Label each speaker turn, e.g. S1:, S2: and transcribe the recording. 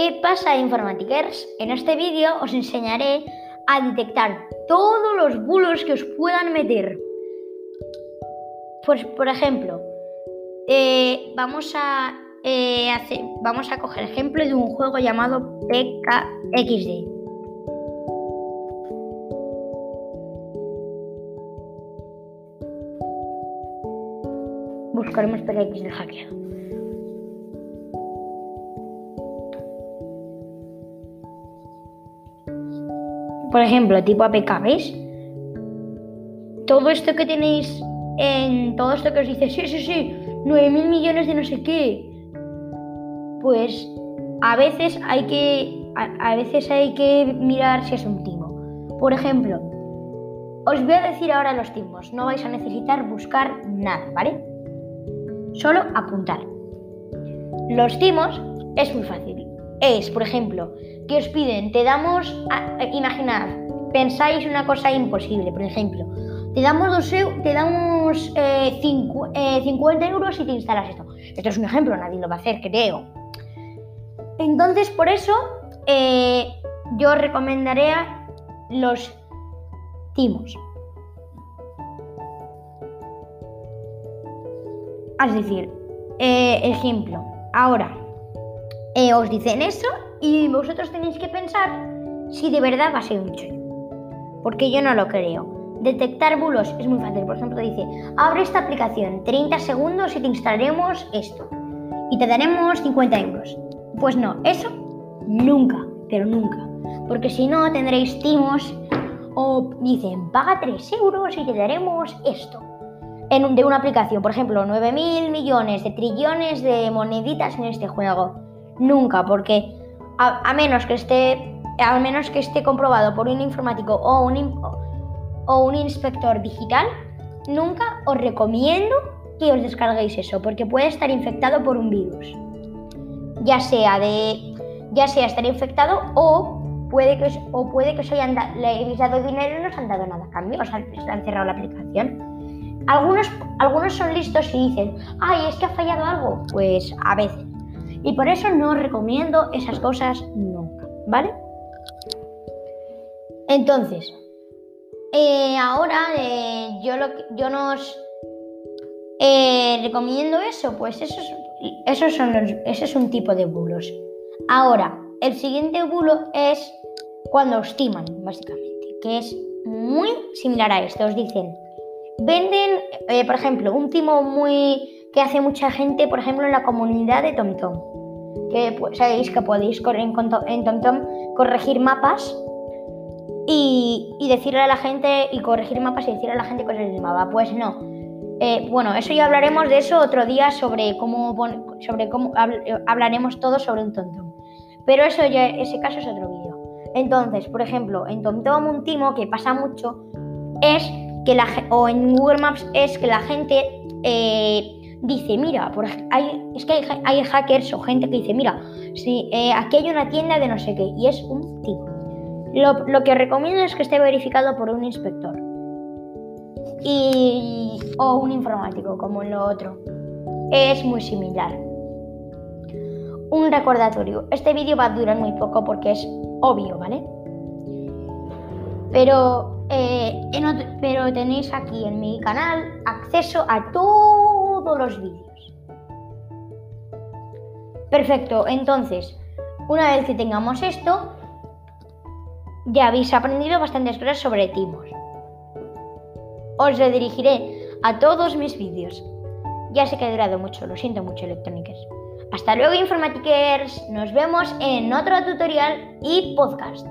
S1: ¿Qué pasa, informatikers? En este vídeo os enseñaré a detectar todos los bulos que os puedan meter. Pues, por ejemplo, eh, vamos, a, eh, hacer, vamos a coger ejemplo de un juego llamado PKXD. Buscaremos PKXD hackeado. Por ejemplo, tipo APK, ¿veis? Todo esto que tenéis en todo esto que os dice, sí, sí, sí, 9 mil millones de no sé qué. Pues a veces hay que a, veces hay que mirar si es un timo. Por ejemplo, os voy a decir ahora los timos. No vais a necesitar buscar nada, ¿vale? Solo apuntar. Los timos es muy fácil. Es, por ejemplo, que os piden, te damos, imaginad, pensáis una cosa imposible, por ejemplo, te damos, dos, te damos eh, 50 eh, euros y te instalas esto. Esto es un ejemplo, nadie lo va a hacer, creo. Entonces, por eso, eh, yo recomendaré los timos. Es decir, eh, ejemplo, ahora os dicen eso y vosotros tenéis que pensar si de verdad va a ser un chollo. Porque yo no lo creo. Detectar bulos es muy fácil. Por ejemplo, dice, abre esta aplicación, 30 segundos y te instalaremos esto. Y te daremos 50 euros. Pues no, eso nunca, pero nunca. Porque si no, tendréis timos o dicen, paga 3 euros y te daremos esto. En, de una aplicación, por ejemplo, 9.000 millones de trillones de moneditas en este juego. Nunca, porque a, menos que esté a menos que esté comprobado por un informático o un, o un inspector digital, nunca os recomiendo que os descarguéis eso, porque puede estar infectado por un virus. Ya sea de ya sea estar infectado o puede que os, o puede que os hayan le hayáis dado dinero y no os han dado nada a cambio, os han, han cerrado la aplicación. Algunos, algunos son listos y dicen, ay, es que ha fallado algo. Pues a veces. Y por eso no recomiendo esas cosas nunca, ¿vale? Entonces, eh, ahora eh, yo, lo, yo eh, recomiendo eso, pues eso es, son ese es un tipo de bulos. Ahora, el siguiente bulo es cuando os timan, básicamente, que es muy similar a esto. Os dicen, venden, por ejemplo, un timo muy que hace mucha gente, por ejemplo, en la comunidad de TomTom. Que pues, sabéis que podéis en, en TomTom corregir mapas y, decirle a la gente y corregir mapas y decirle a la gente cosas del mapa. Pues no. Eh, bueno, eso ya hablaremos de eso otro día sobre cómo, sobre cómo hablaremos todo sobre un TomTom. Pero eso ya, ese caso es otro vídeo. Entonces, por ejemplo, en TomTom un timo que pasa mucho es que la o en Google Maps es que la gente eh, dice, mira, por, hay, es que hay, hackers o gente que dice, mira, si eh, aquí hay una tienda de no sé qué, y es un tipo. Lo, lo, que recomiendo es que esté verificado por un inspector y, o un informático, como en lo otro. Es muy similar. Un recordatorio. Este vídeo va a durar muy poco porque es obvio, ¿vale? Pero, eh, pero tenéis aquí en mi canal acceso a todo los vídeos. Perfecto, entonces, una vez que tengamos esto, ya habéis aprendido bastantes cosas sobre timos. Os redirigiré a todos mis vídeos. Ya sé que ha durado mucho, lo siento mucho, electrónicos. Hasta luego, informatikers. Nos vemos en otro tutorial y podcast.